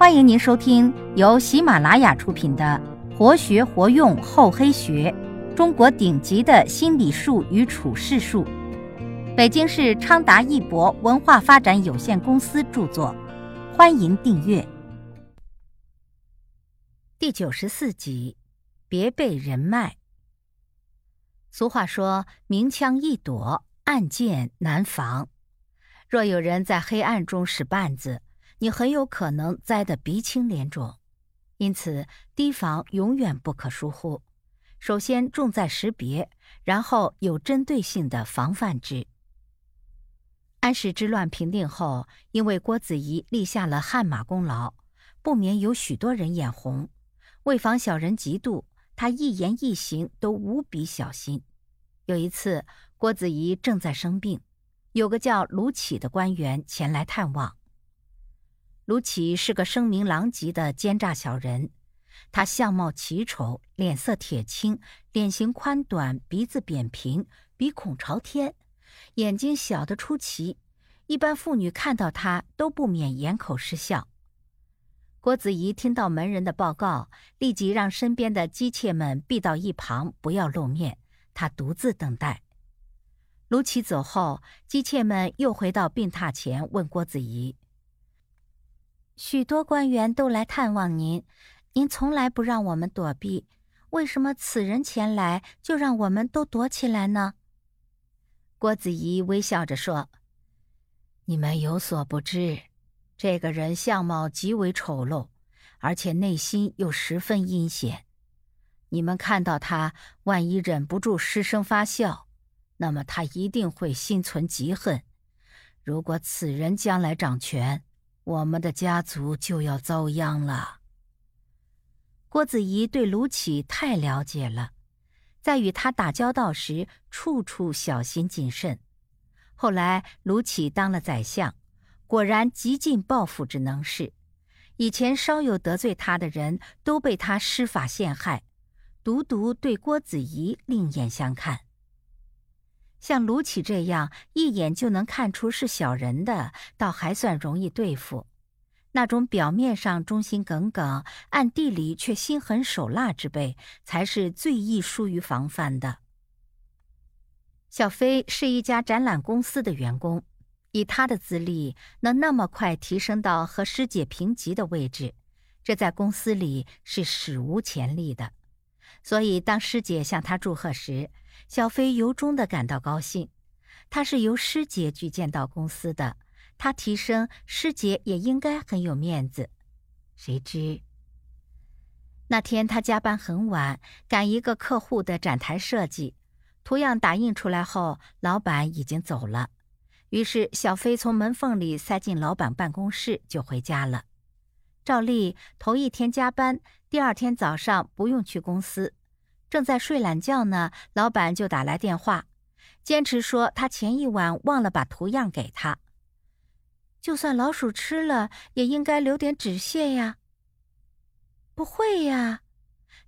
欢迎您收听由喜马拉雅出品的《活学活用厚黑学：中国顶级的心理术与处世术》，北京市昌达一博文化发展有限公司著作。欢迎订阅。第九十四集，别被人脉。俗话说：“明枪易躲，暗箭难防。”若有人在黑暗中使绊子，你很有可能栽得鼻青脸肿。因此，提防永远不可疏忽。首先重在识别，然后有针对性的防范之。安史之乱平定后，因为郭子仪立下了汗马功劳，不免有许多人眼红。为防小人嫉妒，他一言一行都无比小心。有一次，郭子仪正在生病。有个叫卢杞的官员前来探望。卢杞是个声名狼藉的奸诈小人，他相貌奇丑，脸色铁青，脸型宽短，鼻子扁平，鼻孔朝天，眼睛小得出奇。一般妇女看到他都不免掩口失笑。郭子仪听到门人的报告，立即让身边的姬妾们避到一旁，不要露面，他独自等待。卢杞走后，姬妾们又回到病榻前，问郭子仪：“许多官员都来探望您，您从来不让我们躲避，为什么此人前来就让我们都躲起来呢？”郭子仪微笑着说：“你们有所不知，这个人相貌极为丑陋，而且内心又十分阴险。你们看到他，万一忍不住失声发笑。”那么他一定会心存嫉恨。如果此人将来掌权，我们的家族就要遭殃了。郭子仪对卢杞太了解了，在与他打交道时，处处小心谨慎。后来卢杞当了宰相，果然极尽报复之能事。以前稍有得罪他的人都被他施法陷害，独独对郭子仪另眼相看。像卢杞这样一眼就能看出是小人的，倒还算容易对付；那种表面上忠心耿耿，暗地里却心狠手辣之辈，才是最易疏于防范的。小飞是一家展览公司的员工，以他的资历，能那么快提升到和师姐平级的位置，这在公司里是史无前例的。所以，当师姐向他祝贺时，小飞由衷的感到高兴，他是由师姐举荐到公司的，他提升，师姐也应该很有面子。谁知那天他加班很晚，赶一个客户的展台设计，图样打印出来后，老板已经走了。于是小飞从门缝里塞进老板办公室，就回家了。照例头一天加班，第二天早上不用去公司。正在睡懒觉呢，老板就打来电话，坚持说他前一晚忘了把图样给他。就算老鼠吃了，也应该留点纸屑呀。不会呀，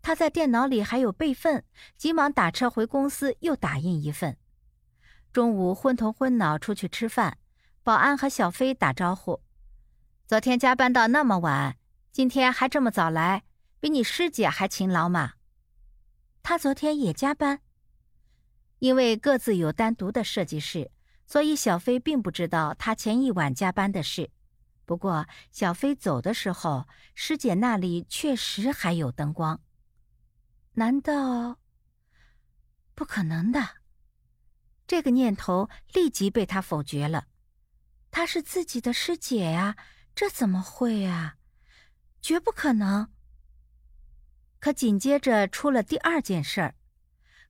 他在电脑里还有备份，急忙打车回公司又打印一份。中午昏头昏脑出去吃饭，保安和小飞打招呼：“昨天加班到那么晚，今天还这么早来，比你师姐还勤劳嘛。”他昨天也加班，因为各自有单独的设计室，所以小飞并不知道他前一晚加班的事。不过，小飞走的时候，师姐那里确实还有灯光。难道？不可能的！这个念头立即被他否决了。她是自己的师姐呀，这怎么会啊？绝不可能！可紧接着出了第二件事儿，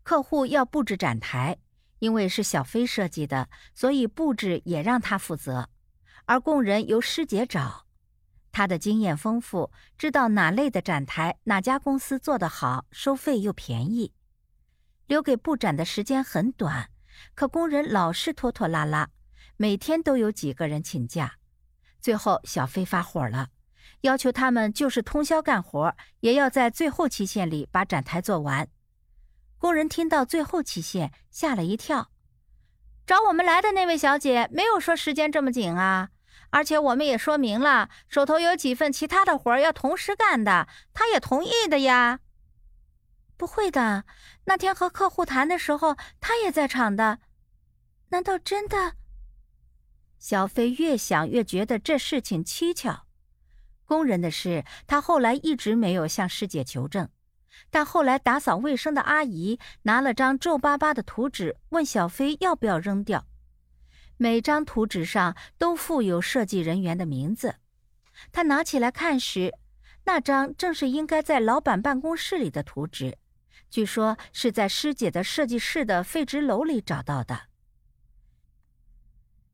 客户要布置展台，因为是小飞设计的，所以布置也让他负责。而工人由师姐找，他的经验丰富，知道哪类的展台哪家公司做得好，收费又便宜。留给布展的时间很短，可工人老是拖拖拉拉，每天都有几个人请假。最后，小飞发火了。要求他们就是通宵干活，也要在最后期限里把展台做完。工人听到最后期限，吓了一跳。找我们来的那位小姐没有说时间这么紧啊！而且我们也说明了，手头有几份其他的活要同时干的，她也同意的呀。不会的，那天和客户谈的时候，他也在场的。难道真的？小飞越想越觉得这事情蹊跷。工人的事，他后来一直没有向师姐求证。但后来打扫卫生的阿姨拿了张皱巴巴的图纸，问小飞要不要扔掉。每张图纸上都附有设计人员的名字。他拿起来看时，那张正是应该在老板办公室里的图纸，据说是在师姐的设计室的废纸篓里找到的。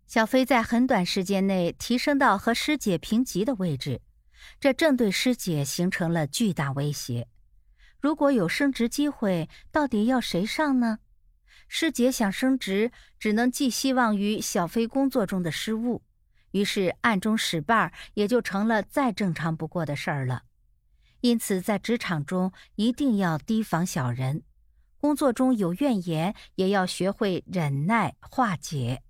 小飞在很短时间内提升到和师姐平级的位置，这正对师姐形成了巨大威胁。如果有升职机会，到底要谁上呢？师姐想升职，只能寄希望于小飞工作中的失误，于是暗中使绊也就成了再正常不过的事儿了。因此，在职场中一定要提防小人，工作中有怨言也要学会忍耐化解。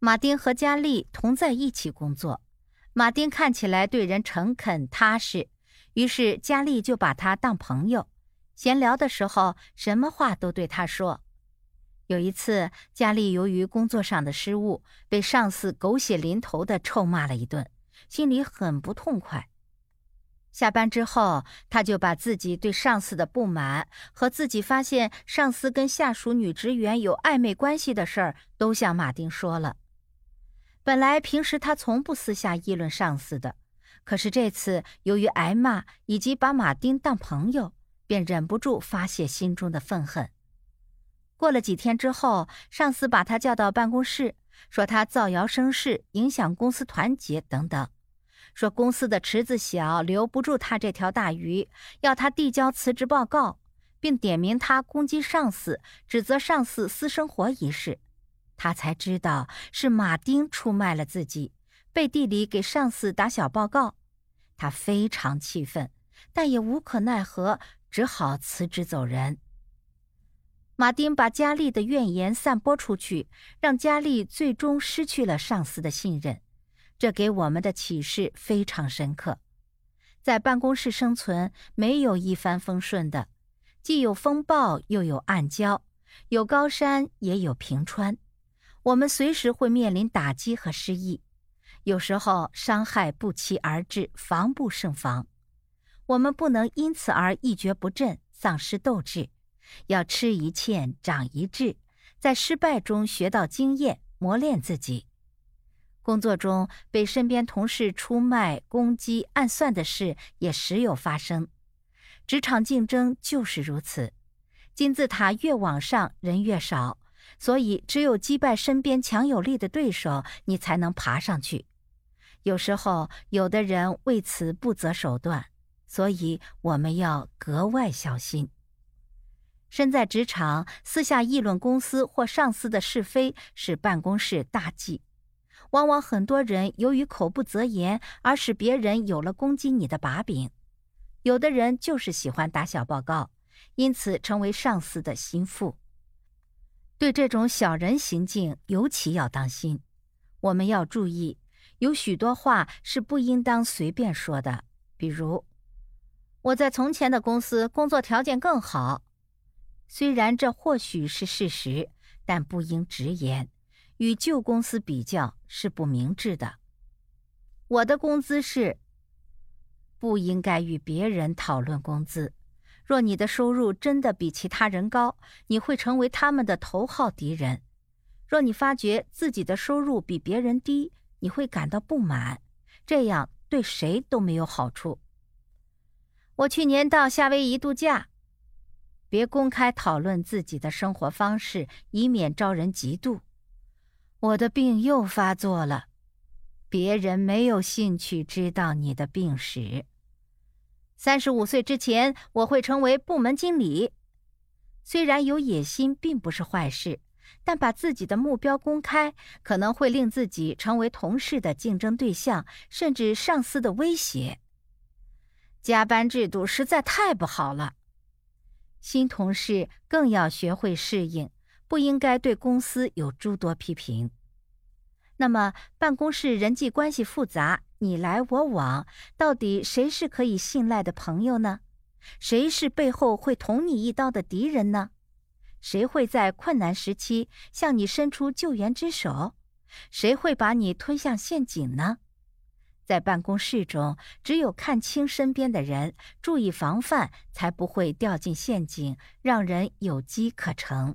马丁和佳丽同在一起工作，马丁看起来对人诚恳踏实，于是佳丽就把他当朋友，闲聊的时候什么话都对他说。有一次，佳丽由于工作上的失误，被上司狗血淋头的臭骂了一顿，心里很不痛快。下班之后，他就把自己对上司的不满和自己发现上司跟下属女职员有暧昧关系的事儿都向马丁说了。本来平时他从不私下议论上司的，可是这次由于挨骂以及把马丁当朋友，便忍不住发泄心中的愤恨。过了几天之后，上司把他叫到办公室，说他造谣生事，影响公司团结等等，说公司的池子小，留不住他这条大鱼，要他递交辞职报告，并点名他攻击上司，指责上司私生活一事。他才知道是马丁出卖了自己，背地里给上司打小报告。他非常气愤，但也无可奈何，只好辞职走人。马丁把佳丽的怨言散播出去，让佳丽最终失去了上司的信任。这给我们的启示非常深刻：在办公室生存没有一帆风顺的，既有风暴，又有暗礁，有高山，也有平川。我们随时会面临打击和失意，有时候伤害不期而至，防不胜防。我们不能因此而一蹶不振，丧失斗志，要吃一堑长一智，在失败中学到经验，磨练自己。工作中被身边同事出卖、攻击、暗算的事也时有发生，职场竞争就是如此，金字塔越往上，人越少。所以，只有击败身边强有力的对手，你才能爬上去。有时候，有的人为此不择手段，所以我们要格外小心。身在职场，私下议论公司或上司的是非是办公室大忌。往往很多人由于口不择言，而使别人有了攻击你的把柄。有的人就是喜欢打小报告，因此成为上司的心腹。对这种小人行径尤其要当心，我们要注意，有许多话是不应当随便说的。比如，我在从前的公司工作条件更好，虽然这或许是事实，但不应直言，与旧公司比较是不明智的。我的工资是，不应该与别人讨论工资。若你的收入真的比其他人高，你会成为他们的头号敌人；若你发觉自己的收入比别人低，你会感到不满，这样对谁都没有好处。我去年到夏威夷度假，别公开讨论自己的生活方式，以免招人嫉妒。我的病又发作了，别人没有兴趣知道你的病史。三十五岁之前，我会成为部门经理。虽然有野心并不是坏事，但把自己的目标公开，可能会令自己成为同事的竞争对象，甚至上司的威胁。加班制度实在太不好了，新同事更要学会适应，不应该对公司有诸多批评。那么，办公室人际关系复杂，你来我往，到底谁是可以信赖的朋友呢？谁是背后会捅你一刀的敌人呢？谁会在困难时期向你伸出救援之手？谁会把你推向陷阱呢？在办公室中，只有看清身边的人，注意防范，才不会掉进陷阱，让人有机可乘。